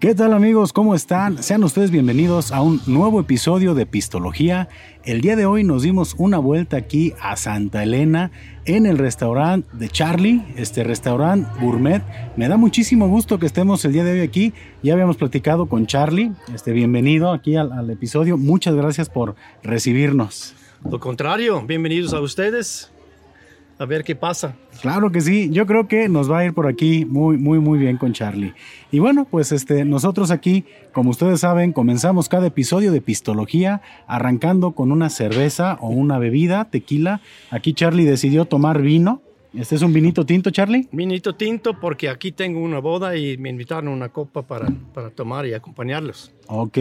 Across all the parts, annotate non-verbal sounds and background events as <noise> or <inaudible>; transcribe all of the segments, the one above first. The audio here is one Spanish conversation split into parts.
¿Qué tal amigos? ¿Cómo están? Sean ustedes bienvenidos a un nuevo episodio de Pistología. El día de hoy nos dimos una vuelta aquí a Santa Elena en el restaurante de Charlie, este restaurante gourmet. Me da muchísimo gusto que estemos el día de hoy aquí. Ya habíamos platicado con Charlie. Este, bienvenido aquí al, al episodio. Muchas gracias por recibirnos. Lo contrario, bienvenidos a ustedes. A ver qué pasa. Claro que sí, yo creo que nos va a ir por aquí muy, muy, muy bien con Charlie. Y bueno, pues este, nosotros aquí, como ustedes saben, comenzamos cada episodio de Pistología arrancando con una cerveza o una bebida, tequila. Aquí Charlie decidió tomar vino. ¿Este es un vinito tinto, Charlie? Vinito tinto porque aquí tengo una boda y me invitaron a una copa para, para tomar y acompañarlos. Ok.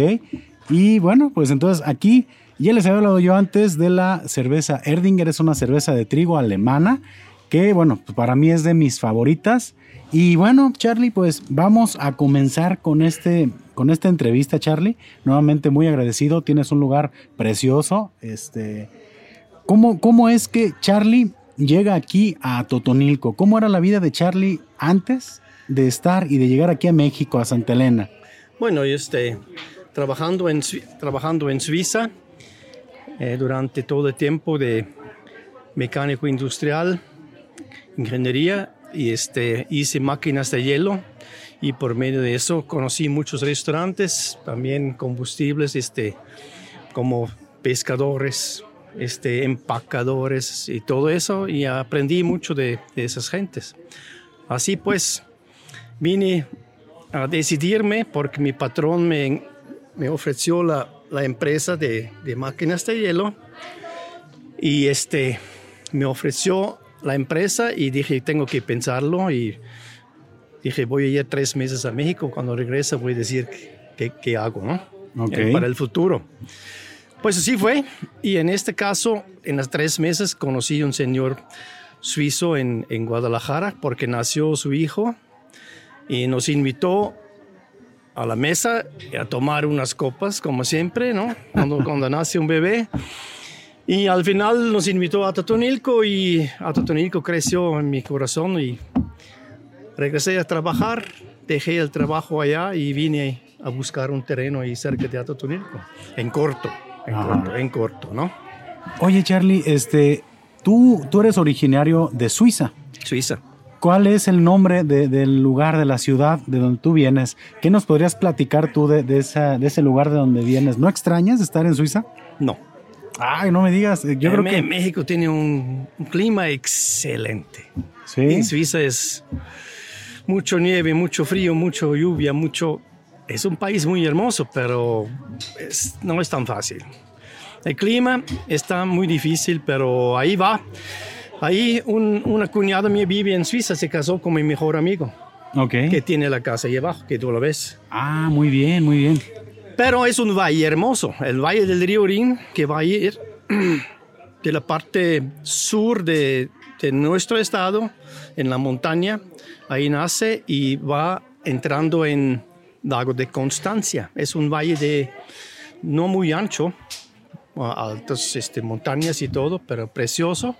Y bueno, pues entonces aquí ya les había hablado yo antes de la cerveza Erdinger, es una cerveza de trigo alemana que bueno, pues para mí es de mis favoritas. Y bueno, Charlie, pues vamos a comenzar con este con esta entrevista, Charlie. Nuevamente muy agradecido, tienes un lugar precioso. Este, ¿cómo, cómo es que Charlie llega aquí a Totonilco? ¿Cómo era la vida de Charlie antes de estar y de llegar aquí a México, a Santa Elena? Bueno, este, trabajando en, trabajando en Suiza eh, durante todo el tiempo de mecánico industrial, ingeniería, y este, hice máquinas de hielo y por medio de eso conocí muchos restaurantes, también combustibles, este, como pescadores, este, empacadores y todo eso, y aprendí mucho de, de esas gentes. Así pues, vine a decidirme porque mi patrón me, me ofreció la, la empresa de, de, máquinas de hielo y este, me ofreció la empresa y dije, tengo que pensarlo y dije, voy a ir tres meses a México, cuando regrese voy a decir qué, qué hago, ¿no? Okay. Eh, para el futuro. Pues así fue y en este caso, en las tres meses conocí a un señor suizo en, en Guadalajara porque nació su hijo y nos invitó a la mesa a tomar unas copas, como siempre, ¿no? Cuando, cuando nace un bebé. Y al final nos invitó a Totonilco y a Totonilco creció en mi corazón y regresé a trabajar, dejé el trabajo allá y vine a buscar un terreno ahí cerca de Totonilco, en corto, en Ajá. corto, en corto, ¿no? Oye, Charlie, este, tú, tú eres originario de Suiza. Suiza. ¿Cuál es el nombre de- del lugar, de la ciudad de donde tú vienes? ¿Qué nos podrías platicar tú de, de esa, de ese lugar de donde vienes? ¿No extrañas estar en Suiza? No. Ay, no me digas. Yo creo que... México tiene un, un clima excelente. Sí. En Suiza es mucho nieve, mucho frío, mucho lluvia, mucho... Es un país muy hermoso, pero es- no es tan fácil. El clima está muy difícil, pero ahí va. Ahí un- una cuñada mía vive en Suiza, se casó con mi mejor amigo, que tiene la casa ahí abajo, que tú lo ves. Ah, muy bien, muy bien. Pero es un valle hermoso, el valle del río Rin, que va a ir <clears throat> de la parte sur de, de nuestro estado, en la montaña. Ahí nace y va entrando en Lago de Constancia. Es un valle de no muy ancho, altas este, montañas y todo, pero precioso.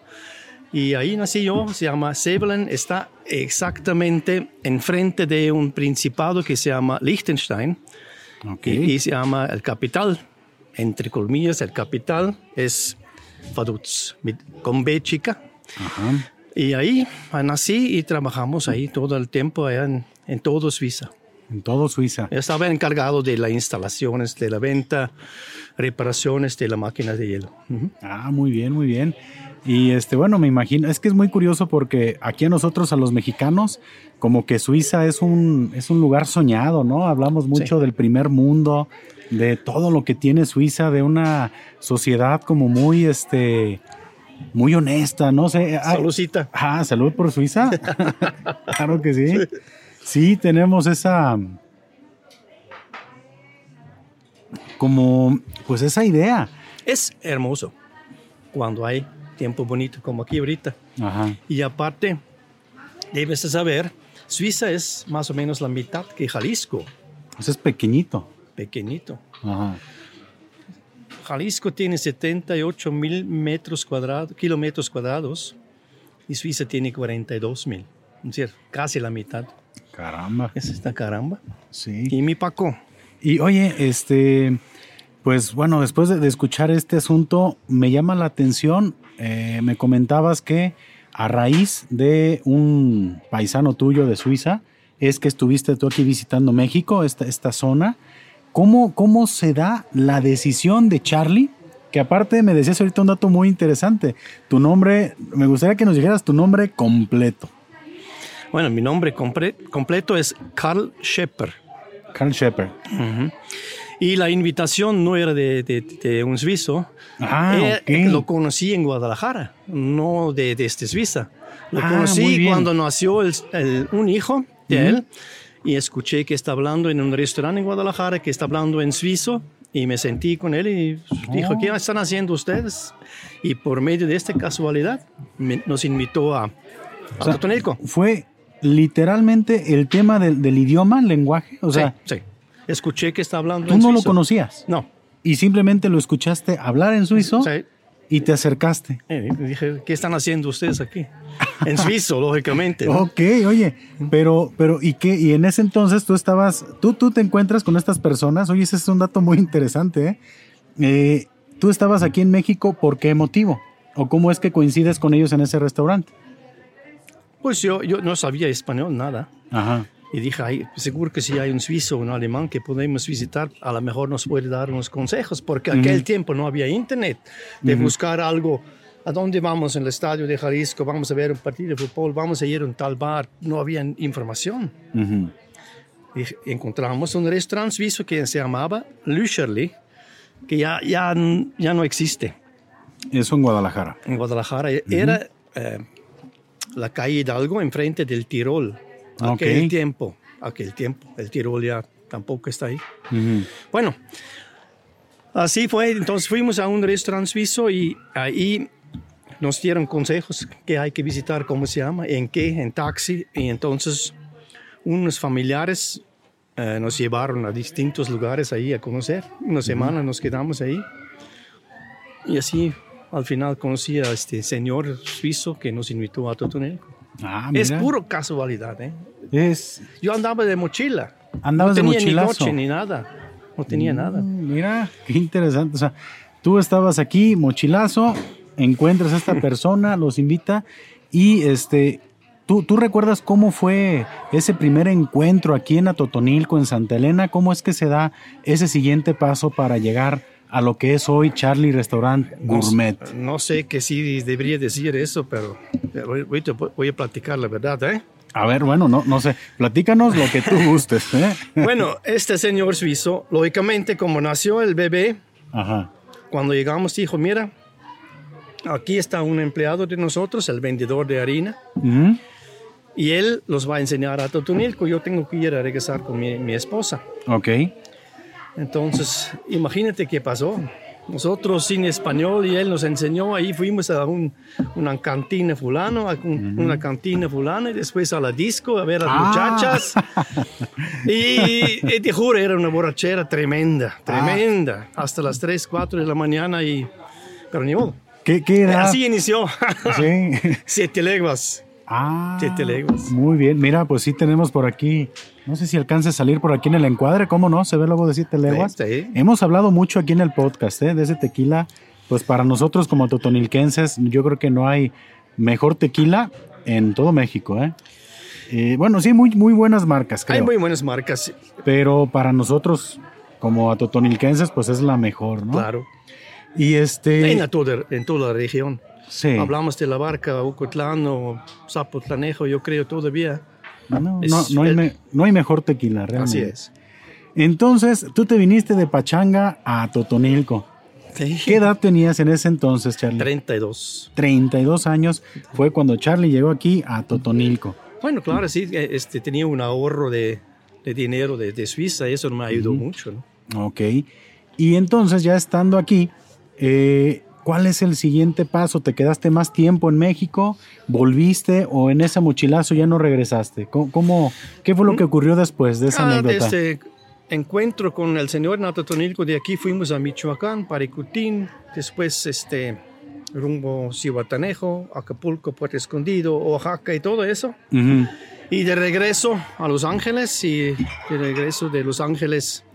Y ahí nací yo, se llama Sebelen, está exactamente enfrente de un principado que se llama Liechtenstein. Ok. Y, y se llama el capital, entre comillas, el capital es Vaduz, con B chica. Ajá. Y ahí nací y trabajamos ahí todo el tiempo, allá en, en todo Suiza. En todo Suiza. Estaba encargado de las instalaciones, de la venta, reparaciones de la máquina de hielo. Ah, muy bien, muy bien. Y este, bueno, me imagino, es que es muy curioso porque aquí a nosotros, a los mexicanos, como que Suiza es un, es un lugar soñado, ¿no? Hablamos mucho Sí. del primer mundo, de todo lo que tiene Suiza, de una sociedad como muy, este, muy honesta, no sé. Ay, Salucita. Ah, salud por Suiza. <laughs> <laughs> claro que sí. Sí, tenemos esa. Como, pues esa idea. Es hermoso cuando hay tiempo bonito como aquí ahorita. Ajá. Y aparte, debes de saber, Suiza es más o menos la mitad que Jalisco, Pues es pequeñito. pequeñito. Ajá. Jalisco tiene 78 mil metros cuadrados, kilómetros cuadrados y Suiza tiene 42 mil. Es decir, casi la mitad. Caramba. Es esta caramba. Sí. Y mi Paco. Y oye, este, pues bueno, después de, de escuchar este asunto, me llama la atención, eh, me comentabas que a raíz de un paisano tuyo de Suiza, es que estuviste tú aquí visitando México, esta, esta zona. ¿Cómo, ¿Cómo se da la decisión de Charlie? Que aparte me decías ahorita un dato muy interesante. Tu nombre, me gustaría que nos dijeras tu nombre completo. Bueno, mi nombre completo es Karl Schepper. Carl Shepard. Y la invitación no era de, de- de un suizo. Ah, Eh, ok. Lo conocí en Guadalajara, no de, desde Suiza. Lo Ah, conocí cuando nació el- el- un hijo de él y escuché que está hablando en un restaurante en Guadalajara, que está hablando en suizo y me sentí con él y dijo, Oh. ¿qué están haciendo ustedes? Y por medio de esta casualidad me- nos invitó a, a O sea. Fue literalmente el tema del, del idioma, el lenguaje. O sea, sí, sí. Escuché que está hablando tú en no lo conocías No. y simplemente lo escuchaste hablar en suizo Sí. y te acercaste. Eh, dije, ¿qué están haciendo ustedes aquí? En suizo, <laughs> lógicamente. ¿no? Ok, oye, pero, pero, ¿y qué? Y en ese entonces tú estabas, tú, tú te encuentras con estas personas. Oye, ese es un dato muy interesante, ¿eh? Eh, Tú estabas aquí en México, ¿por qué motivo? ¿O cómo es que coincides con ellos en ese restaurante? Pues yo, yo no sabía español, nada. Ajá. Y dije, "Ay, seguro que si hay un suizo o un alemán que podemos visitar, a lo mejor nos puede dar unos consejos, porque aquel tiempo no había internet de buscar algo. ¿A dónde vamos en el estadio de Jalisco? Vamos a ver un partido de fútbol, vamos a ir a un tal bar. No había información. Y encontramos un restaurante suizo que se llamaba Lücherli, que ya, ya, ya no existe Eso en Guadalajara. en Guadalajara. Era eh, la calle Hidalgo enfrente del Tirol. Aquel Ok. tiempo, aquel tiempo. El Tirol ya tampoco está ahí. Bueno, así fue. Entonces fuimos a un restaurante suizo y ahí nos dieron consejos que hay que visitar, cómo se llama, en qué, en taxi. Y entonces unos familiares eh, nos llevaron a distintos lugares ahí a conocer. Una semana nos quedamos ahí. Y así al final conocí a este señor suizo que nos invitó a Totonilco. Ah, Es mira. puro casualidad, ¿eh? Es, Yo andaba de mochila. Andabas no de tenía ni mochilazo. coche ni nada. No tenía nada. Mm, Mira, qué interesante. O sea, tú estabas aquí, mochilazo, encuentras a esta <laughs> persona, los invita y este, ¿tú, tú recuerdas cómo fue ese primer encuentro aquí en Atotonilco, en Santa Elena? ¿Cómo es que se da ese siguiente paso para llegar a lo que es hoy Charlie Restaurant Gourmet? No sé que sí debería decir eso, pero ahorita voy a platicar la verdad, ¿eh? A ver, bueno, no, no sé, platícanos lo que tú <laughs> gustes. ¿eh? Bueno, este señor suizo, lógicamente, como nació el bebé, Ajá. cuando llegamos dijo, mira, aquí está un empleado de nosotros, el vendedor de harina, y él los va a enseñar a Totonilco. Yo tengo que ir a regresar con mi, mi esposa. Ok. Entonces, imagínate qué pasó. Nosotros sin español y él nos enseñó, ahí fuimos a un- una cantina fulano, a un- una cantina fulana y después a la disco a ver a las Ah. muchachas. <laughs> Y, y te juro, era una borrachera tremenda, tremenda, hasta las 3, 4 de la mañana y... Pero ni modo. ¿Qué, qué edad? Así inició. <laughs> Sí. Siete leguas. Ah, Siete leguas. Muy bien, mira, pues sí tenemos por aquí, no sé si alcance a salir por aquí en el encuadre, ¿cómo no? Se ve luego de siete leguas. sí. Hemos hablado mucho aquí en el podcast, ¿eh? De ese tequila, pues para nosotros como totonilquenses, yo creo que no hay mejor tequila en todo México, ¿eh? Eh, bueno, sí, muy, muy buenas marcas, creo. Hay muy buenas marcas, Pero para nosotros, como totonilquenses, pues es la mejor, ¿no? claro. Y este... En, toda, en toda la región. sí. Hablamos de la barca, Ucotlán o Zapotlanejo, yo creo todavía. No, es no, no hay el- me- no hay mejor tequila, realmente. Así es. Entonces, tú te viniste de Pachanga a Totonilco. ¿Qué edad tenías en ese entonces, Charlie? 32. 32 años fue cuando Charlie llegó aquí a Totonilco. Bueno, claro, sí, eh, este, tenía un ahorro de, de dinero de, de Suiza, eso me ayudó mucho. ¿no? Ok. Y entonces, ya estando aquí, eh, ¿cuál es el siguiente paso? ¿Te quedaste más tiempo en México? ¿Volviste o en ese mochilazo ya no regresaste? ¿Cómo, cómo- qué fue lo que ocurrió después de esa Ah, anécdota? desde encuentro con el señor Natotonilco de aquí fuimos a Michoacán, Paricutín, después este, rumbo Cihuatanejo, Acapulco, Puerto Escondido, Oaxaca y todo eso. Y de regreso a Los Ángeles y de regreso de Los Ángeles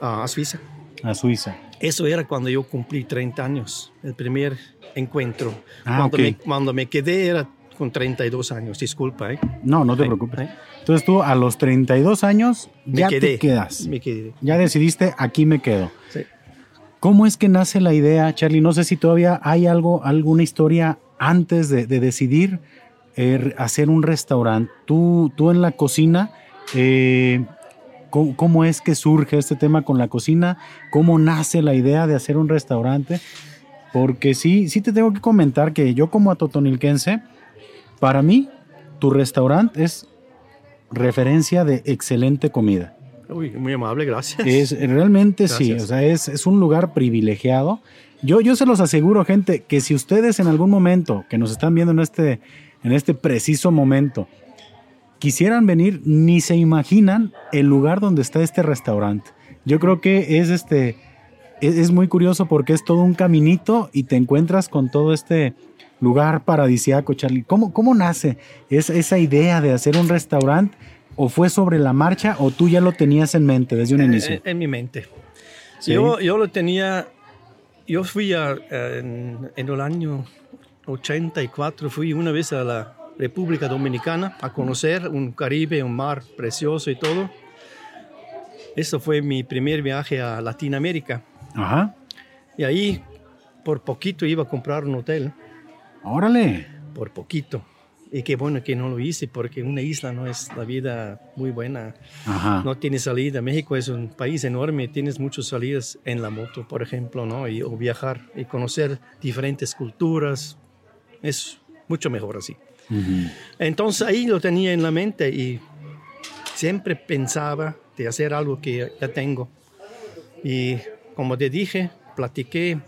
a Suiza. A Suiza. Eso era cuando yo cumplí 30 años, el primer encuentro. Ah, cuando, me, cuando me quedé era con 32 años, disculpa. ¿eh? No, no te preocupes. ¿eh? Entonces tú a los 32 años Me ya quedé. te quedas. Me quedé. Ya decidiste, aquí me quedo. Sí. ¿Cómo es que nace la idea, Charlie? No sé si todavía hay algo, alguna historia antes de, de decidir eh, hacer un restaurante. Tú, tú en la cocina, eh, ¿cómo, cómo es que surge este tema con la cocina? ¿Cómo nace la idea de hacer un restaurante? Porque sí, sí te tengo que comentar que yo como atotonilquense, para mí, tu restaurante es referencia de excelente comida. Uy, muy amable, gracias. Es realmente sí, Gracias. o sea, es, es un lugar privilegiado. Yo, yo se los aseguro, gente, que si ustedes en algún momento que nos están viendo en este, en este preciso momento quisieran venir, ni se imaginan el lugar donde está este restaurante. Yo creo que es este es, es muy curioso porque es todo un caminito y te encuentras con todo este lugar paradisiaco, Charlie. ¿Cómo, cómo nace es, esa idea de hacer un restaurante? ¿O fue sobre la marcha o tú ya lo tenías en mente desde un Eh, inicio? eh, en mi mente. Sí. Yo, yo lo tenía, yo fui a, en, en el año 84, fui una vez a la República Dominicana a conocer un Caribe, un mar precioso y todo. Eso fue mi primer viaje a Latinoamérica. Ajá. Y ahí, por poquito, iba a comprar un hotel, Órale. por poquito. Y qué bueno que no lo hice, porque una isla no es la vida muy buena. Ajá. no tiene salida. México es un país enorme, tienes muchas salidas en la moto, por ejemplo, ¿no? Y, o viajar y conocer diferentes culturas. Es mucho mejor así. Ujú. Entonces ahí lo tenía en la mente y siempre pensaba de hacer algo que ya tengo. Y como te dije, platiqué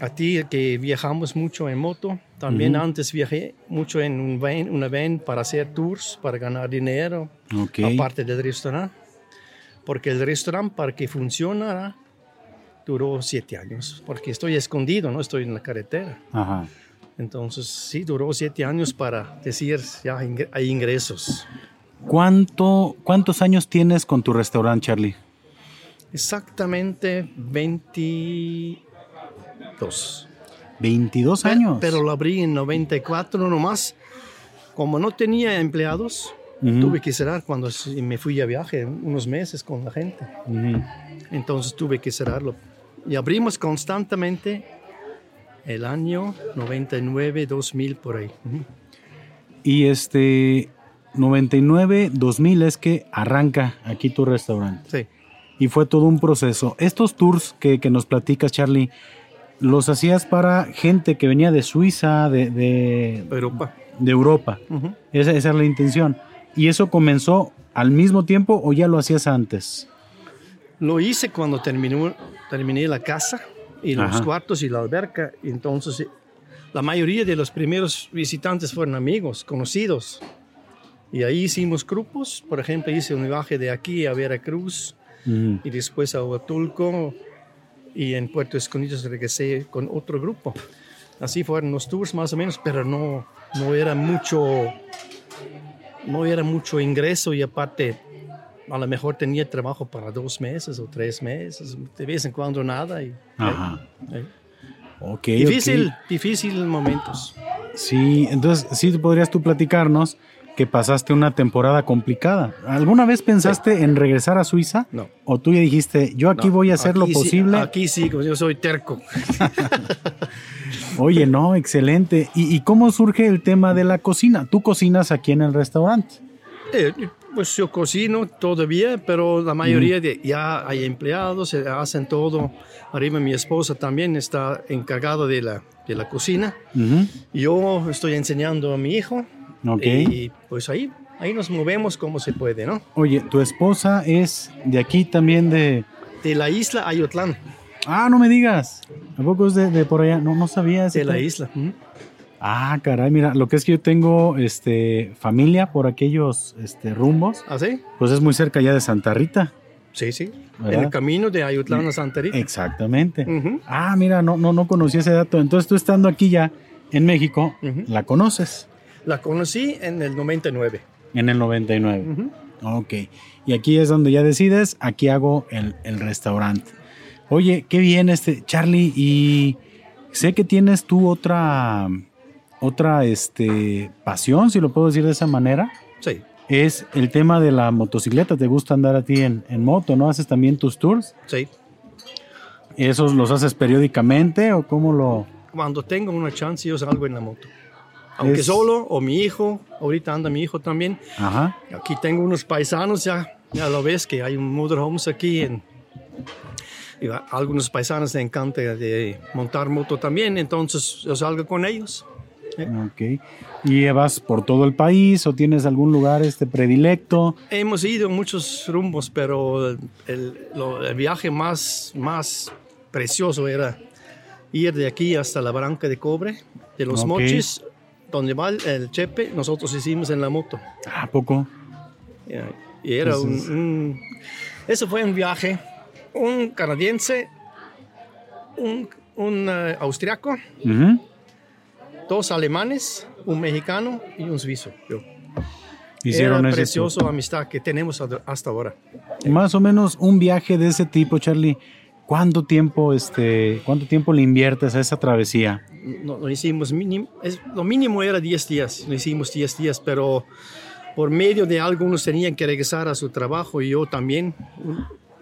a ti que viajamos mucho en moto. También Ujú. antes viajé mucho en un van, una van para hacer tours, para ganar dinero Ok. aparte del restaurante, porque el restaurante para que funcionara duró siete años, porque estoy escondido, no estoy en la carretera. Ajá. Entonces sí, duró siete años para decir, ya hay ingresos. ¿Cuánto, ¿Cuántos años tienes con tu restaurante, Charlie? Exactamente 22. 22 Pe- años. Pero lo abrí en 94 nomás. Como no tenía empleados, Ujú. tuve que cerrar cuando me fui a viaje unos meses con la gente. Ujú. Entonces tuve que cerrarlo. Y abrimos constantemente el año 99, 2000 por ahí. Y este 99, 2000 es que arranca aquí tu restaurante. Sí. Y fue todo un proceso. Estos tours que, que nos platicas, Charlie, los hacías para gente que venía de Suiza, de, de, Europa. de Europa. Esa, esa es la intención. ¿Y eso comenzó al mismo tiempo o ya lo hacías antes? Lo hice cuando terminó, terminé la casa y los Ajá. cuartos y la alberca. Entonces la mayoría de los primeros visitantes fueron amigos, conocidos. Y ahí hicimos grupos. Por ejemplo, hice un viaje de aquí a Veracruz y después a Huatulco y en Puerto Escondido regresé con otro grupo. Así fueron los tours más o menos, pero no, no era mucho no era mucho ingreso y aparte a lo mejor tenía trabajo para dos meses o tres meses, de vez en cuando nada. Y, Ajá. eh, Ok, difícil, ok. difícil momentos. Sí, entonces sí podrías tú platicarnos que pasaste una temporada complicada. ¿Alguna vez pensaste en regresar a Suiza? No. ¿O tú ya dijiste, yo aquí No, voy a hacer lo sí- posible? aquí sí, yo soy terco. <laughs> Oye, no, excelente. ¿Y, y cómo surge el tema de la cocina? ¿Tú cocinas aquí en el restaurante? Eh, pues yo cocino todavía, pero la mayoría de ya hay empleados, eh, hacen todo. Arriba mi esposa también está encargada de la, de la cocina. Ujú. Yo estoy enseñando a mi hijo. Ok. Y pues ahí, ahí nos movemos como se puede, ¿no? Oye, tu esposa es de aquí también de... De la isla Ayotlán, Ah, no me digas. ¿A poco es de, de por allá? No, no sabía. de la isla. Ujú. Ah, caray, mira, lo que es que yo tengo este, familia por aquellos este, rumbos, ¿Ah, sí? pues es muy cerca ya de Santa Rita. Sí, sí. En el camino de Ayutlán a Santa Rita. Exactamente. Ah, mira, no, no, no conocía ese dato. Entonces tú estando aquí ya en México, la conoces La conocí en el 99. en el 99. Ujú. Ok. Y aquí es donde ya decides, aquí hago el, el restaurante. Oye, qué bien este, Charlie, y sé que tienes tú otra, otra este, pasión, si lo puedo decir de esa manera. Sí, Es el tema de la motocicleta. ¿Te gusta andar a ti en, en moto? ¿No haces también tus tours? sí. ¿Esos los haces periódicamente o cómo lo...? Cuando tengo una chance, yo salgo en la moto. Aunque Es- solo, o mi hijo, ahorita anda mi hijo también. Ajá. Aquí tengo unos paisanos ya, ya lo ves que hay un motorhomes aquí. En, y a algunos paisanos les encanta de montar moto también, entonces yo salgo con ellos. Ok. ¿Y vas por todo el país o tienes algún lugar este predilecto? Hemos ido muchos rumbos, pero el, lo- el viaje más, más precioso era ir de aquí hasta la Barranca de Cobre, de los Ok. Mochis, donde va el, Chepe, nosotros hicimos en la moto. ¿A poco? Y era un, Entonces- un- Eso fue un viaje. Un canadiense, un, un eh, austriaco, Ujú. Dos alemanes, un mexicano y un suizo. Yo. Hicieron era precioso amistad que tenemos hasta ahora. Más o menos un viaje de ese tipo, Charlie. ¿Cuánto tiempo, este, cuánto tiempo le inviertes a esa travesía? No, lo hicimos mínimo, es, lo mínimo era 10 días, lo hicimos 10 días, pero por medio de algunos tenían que regresar a su trabajo y yo también,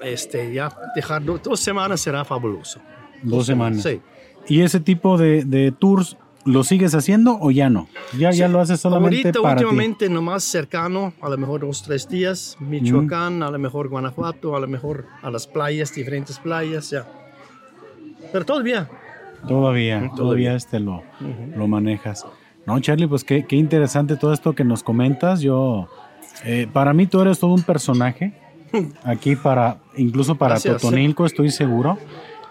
este, ya dejar do- dos semanas será fabuloso. Dos semanas. Sí. ¿Y ese tipo de, de tours lo sigues haciendo o ya no? Ya, ya Sí. lo haces solamente Ahorita para ti. últimamente nomás cercano, a lo mejor dos, tres días, Michoacán, a lo mejor Guanajuato, a lo mejor a las playas, diferentes playas, ya. Pero todavía. Todavía, Todavía. todavía este lo, lo manejas. No, Charlie, pues qué, qué interesante todo esto que nos comentas. Yo, eh, para mí tú eres todo un personaje. <laughs> Aquí para, incluso para Gracias. Totonilco, estoy seguro.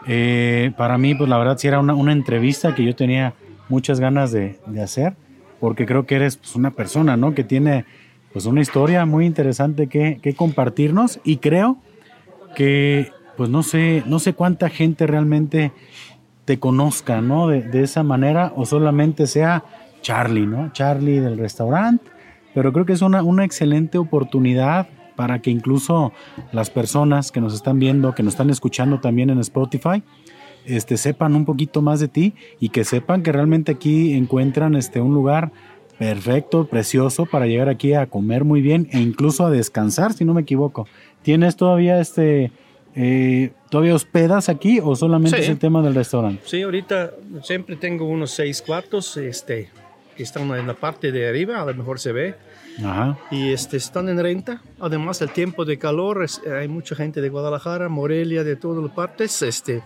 Eh, para mí, pues la verdad, sí era una, una entrevista que yo tenía muchas ganas de, hacer, porque creo que eres pues, una persona, ¿no? Que tiene pues una historia muy interesante que, que compartirnos y creo que, pues no sé, no sé cuánta gente realmente te conozca, ¿no? De, de esa manera o solamente sea Charlie, ¿no? Charlie del restaurante, pero creo que es una, una excelente oportunidad para que incluso las personas que nos están viendo, que nos están escuchando también en Spotify, este, sepan un poquito más de ti y que sepan que realmente aquí encuentran este, un lugar perfecto, precioso para llegar aquí a comer muy bien e incluso a descansar, si no me equivoco. ¿Tienes todavía este, eh, todavía hospedas aquí o solamente Sí. es el tema del restaurante? Sí, ahorita siempre tengo unos seis cuartos este, que están en la parte de arriba, a lo mejor se ve, Ajá. y este, están en renta. Además, el tiempo de calor, es- hay mucha gente de Guadalajara, Morelia, de todas las partes, este,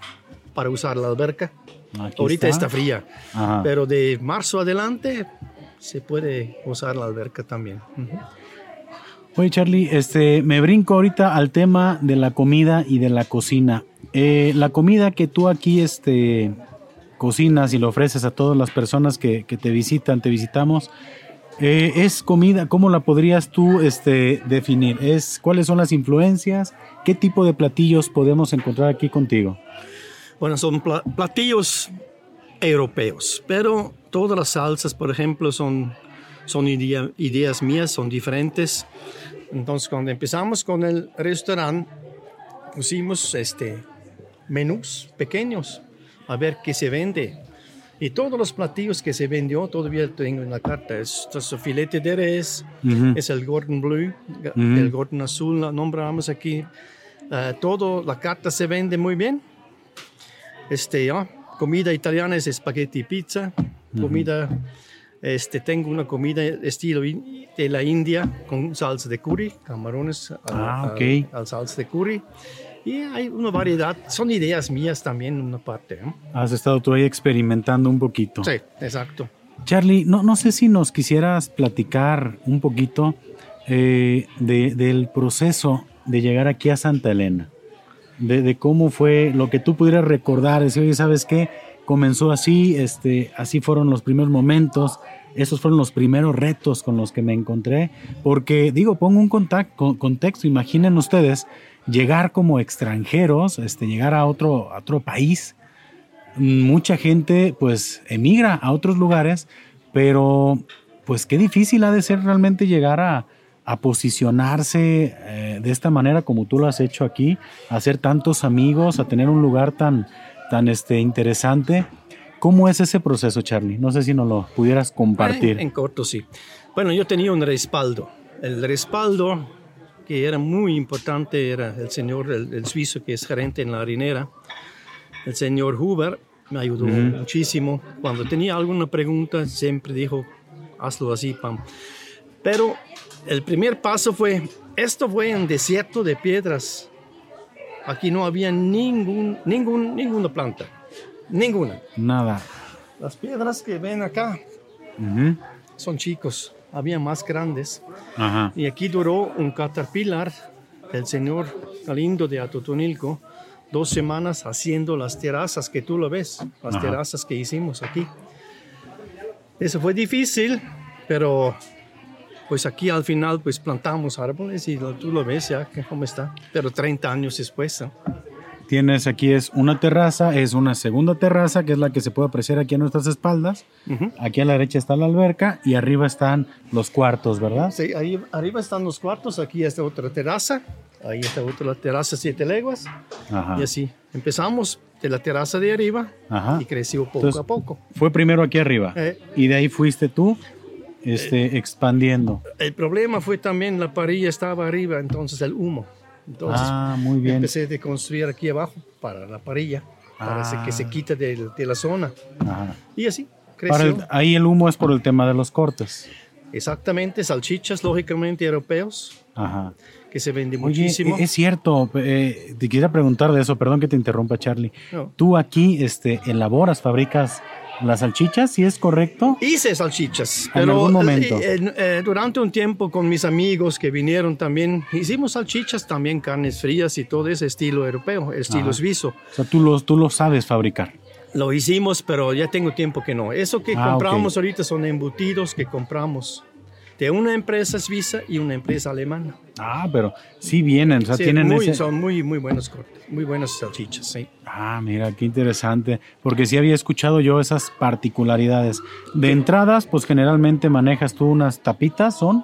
para usar la alberca. Aquí Ahorita está, fría, Ajá. pero de marzo adelante se puede usar la alberca también. Ujú. Oye, Charlie, este, me brinco ahorita al tema de la comida y de la cocina. Eh, la comida que tú aquí este, cocinas y le ofreces a todas las personas que, que te visitan, te visitamos, eh, es comida, ¿cómo la podrías tú este, definir? Es, ¿Cuáles son las influencias? ¿Qué tipo de platillos podemos encontrar aquí contigo? Bueno, son pla- platillos europeos, pero todas las salsas, por ejemplo, son, son idea- ideas mías, son diferentes. Entonces, cuando empezamos con el restaurante, pusimos este, menús pequeños a ver qué se vende. Y todos los platillos que se vendió todavía tengo en la carta. Es, es el filete de res, Ujú. es el Gordon Blue, Ujú. el Gordon Azul, lo nombramos aquí. Eh, todo, la carta se vende muy bien. Este, ya, comida italiana es espagueti y pizza. Comida, este, tengo una comida estilo de la India con salsa de curry, camarones al, Ah, al- ok. al salsa de curry. Y hay una variedad, son ideas mías también en una parte. ¿no? Has estado tú ahí experimentando un poquito. Sí, exacto. Charlie, no, no sé si nos quisieras platicar un poquito eh, de- del proceso de llegar aquí a Santa Elena, de, cómo fue lo que tú pudieras recordar, decir, oye, ¿sabes qué? Comenzó así, este, así fueron los primeros momentos, esos fueron los primeros retos con los que me encontré, porque digo, pongo un contexto, imaginen ustedes llegar como extranjeros, este, llegar a otro, a otro país, mucha gente pues emigra a otros lugares, pero pues qué difícil ha de ser realmente llegar a, posicionarse eh, de esta manera como tú lo has hecho aquí, a hacer tantos amigos, a tener un lugar tan, tan este, interesante. ¿Cómo es ese proceso, Charlie? No sé si nos lo pudieras compartir. En, corto, sí. Bueno, yo tenía un respaldo. El respaldo que era muy importante era el señor, el, suizo que es gerente en la harinera, el señor Huber, me ayudó muchísimo. Cuando tenía alguna pregunta, siempre dijo, hazlo así, pam. Pero el primer paso fue, esto fue en desierto de piedras. Aquí no había ningún, ningún, ninguna planta. Ninguna. Nada. Las piedras que ven acá son chicos. Había más grandes. Y aquí duró un caterpillar el señor Galindo de Atotonilco dos semanas haciendo las terrazas que tú lo ves, las terrazas que hicimos aquí. Eso fue difícil, pero pues aquí al final pues plantamos árboles y tú lo ves ya cómo está, pero 30 años después. Tienes aquí es una terraza, es una segunda terraza que es la que se puede apreciar aquí a nuestras espaldas. Aquí a la derecha está la alberca y arriba están los cuartos, ¿verdad? Sí, ahí arriba están los cuartos, aquí está otra terraza, ahí está otra terraza siete leguas y así. Empezamos de la terraza de arriba y creció poco a poco. Fue primero aquí arriba eh. y de ahí fuiste tú este, expandiendo. El problema fue también la parrilla estaba arriba, entonces el humo. Entonces ah, muy bien. empecé a construir aquí abajo para la parrilla, para que se ah. quite de, la zona. Y así creció. ahí el humo es por el tema de los cortes. Exactamente, salchichas lógicamente europeos. Que se vende muchísimo. Es cierto, eh, te quisiera preguntar de eso, perdón que te interrumpa Charlie. Tú aquí este, elaboras, fabricas las salchichas, si es correcto. Hice salchichas, en algún momento. Eh, eh, durante un tiempo con mis amigos que vinieron también, hicimos salchichas, también carnes frías y todo ese estilo europeo, estilo suizo. O sea, tú lo, tú lo sabes fabricar. Lo hicimos, pero ya tengo tiempo que no. Eso que ah, compramos ahorita son embutidos que compramos de una empresa suiza y una empresa alemana. Ah, pero sí vienen, o sea, tienen muy, Son muy, muy buenos cortes, muy buenas salchichas, sí. Ah, mira, qué interesante, porque sí había escuchado yo esas particularidades. De entradas, pues generalmente manejas tú unas tapitas, ¿son?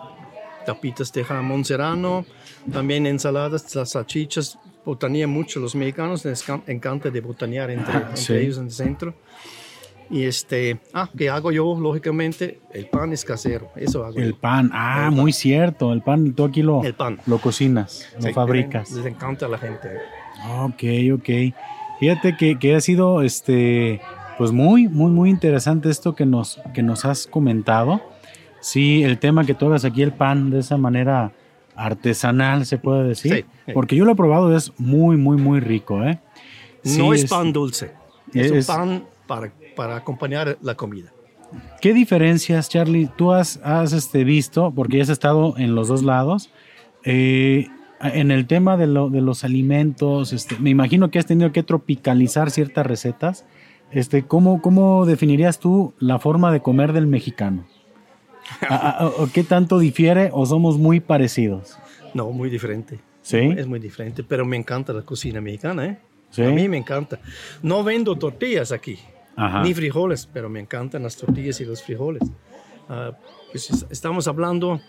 Tapitas de jamón serrano, también ensaladas, las salchichas, botanían mucho los mexicanos, les encanta de botanear entre, ah, ellos en el centro. Y este, ah, ¿qué hago yo? Lógicamente, el pan es casero, eso hago. El pan, ah, muy cierto, el pan, tú aquí lo, el pan. lo cocinas, lo fabricas. Les encanta a la gente. Ok, ok. Fíjate que, que, ha sido, este, pues muy, muy, muy interesante esto que nos, que nos has comentado. Sí, el tema que tú hagas aquí el pan de esa manera artesanal, se puede decir. Sí, Porque yo lo he probado, es muy, muy, muy rico, ¿eh? no es, pan dulce, es, es un pan para para acompañar la comida. ¿Qué diferencias, Charlie, tú has, has este, visto, porque has estado en los dos lados, eh, en el tema de, lo, de los alimentos, este, me imagino que has tenido que tropicalizar ciertas recetas. Este, ¿cómo, ¿Cómo definirías tú la forma de comer del mexicano? ¿O qué tanto difiere o somos muy parecidos? No, muy diferente. ¿Sí? Es muy diferente, pero me encanta la cocina mexicana, ¿eh? ¿Sí? A mí me encanta. No vendo tortillas aquí ni frijoles, pero me encantan las tortillas y los frijoles. Ah, pues estamos hablando,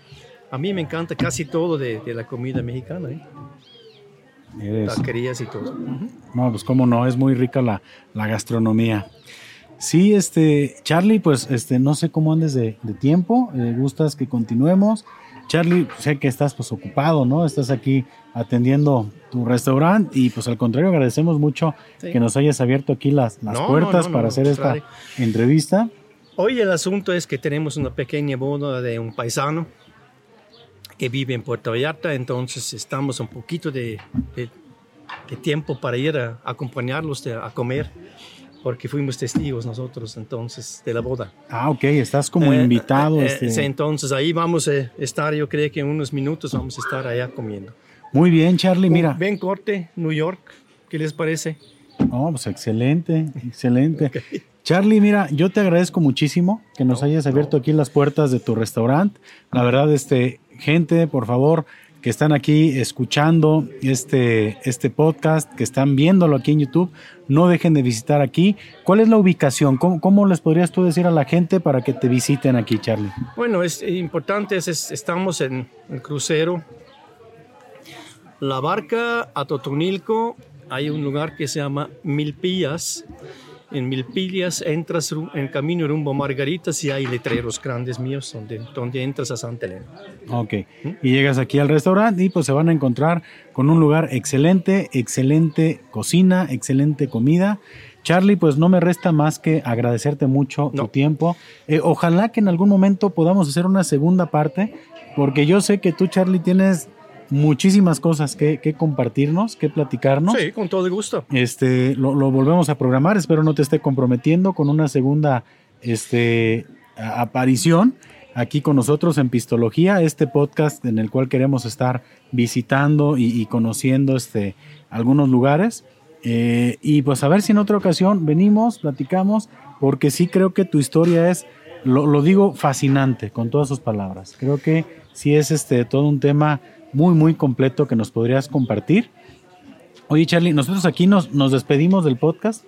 a mí me encanta casi todo de, la comida mexicana. ¿eh? Taquerías y todo. No, pues cómo no, es muy rica la, la, gastronomía. Sí, este, Charlie, pues este, no sé cómo andes de, de tiempo, eh, gustas que continuemos. Charlie, sé que estás pues ocupado, ¿no? Estás aquí atendiendo tu restaurante y pues al contrario agradecemos mucho que nos hayas abierto aquí las, las puertas para hacer esta entrevista. Hoy el asunto es que tenemos una pequeña boda de un paisano que vive en Puerto Vallarta, entonces estamos un poquito de, de, tiempo para ir a, acompañarlos a comer porque fuimos testigos nosotros entonces de la boda. Ah, ok, estás como eh, invitado. Eh, este... entonces ahí vamos a estar, yo creo que en unos minutos vamos a estar allá comiendo. Muy bien, Charlie, mira. Ven corte, New York, ¿qué les parece? Oh, pues excelente, excelente. Charlie, mira, yo te agradezco muchísimo que nos hayas abierto aquí las puertas de tu restaurante. La verdad, este, gente, por favor, que están aquí escuchando este, este podcast, que están viéndolo aquí en YouTube, no dejen de visitar aquí. ¿Cuál es la ubicación? ¿Cómo, cómo les podrías tú decir a la gente para que te visiten aquí, Charlie? Bueno, es importante, es, estamos en el crucero. La barca a Totonilco, hay un lugar que se llama Milpillas en Milpillas entras en camino rumbo Margaritas y hay letreros grandes míos donde, donde entras a Santa Elena. Ok, y llegas aquí al restaurante y pues se van a encontrar con un lugar excelente, excelente cocina, excelente comida. Charlie, pues no me resta más que agradecerte mucho tu tiempo. Eh, ojalá que en algún momento podamos hacer una segunda parte, porque yo sé que tú, Charlie, tienes muchísimas cosas que, compartirnos, que platicarnos. Sí, con todo el gusto. Este, lo, volvemos a programar, espero no te esté comprometiendo con una segunda este, aparición aquí con nosotros en Pistología, este podcast en el cual queremos estar visitando y, conociendo este, algunos lugares. Eh, y pues a ver si en otra ocasión venimos, platicamos, porque sí creo que tu historia es, lo, lo digo, fascinante con todas sus palabras. Creo que sí es este, todo un tema muy, muy completo que nos podrías compartir. Oye, Charlie, nosotros aquí nos, nos despedimos del podcast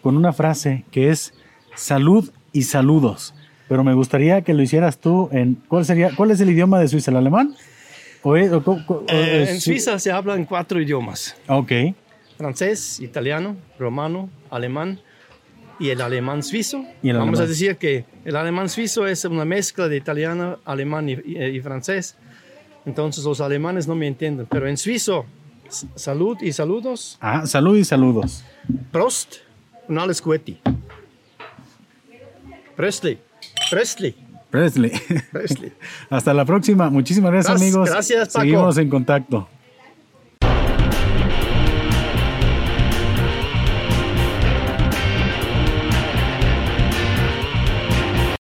con una frase que es salud y saludos. Pero me gustaría que lo hicieras tú en. ¿Cuál sería? ¿Cuál es el idioma de Suiza? ¿El alemán? ¿O eh, en Suiza se hablan cuatro idiomas. Ok. Francés, italiano, romano, alemán y el alemán suizo. Vamos a decir que el alemán suizo es una mezcla de italiano, alemán y francés. Entonces los alemanes no me entienden, pero en suizo, salud y saludos. Ah, salud y saludos. Prost und alles Gute. Presley. Presley. Presley. <laughs> Hasta la próxima. Muchísimas gracias, amigos. Gracias, Paco. Seguimos en contacto.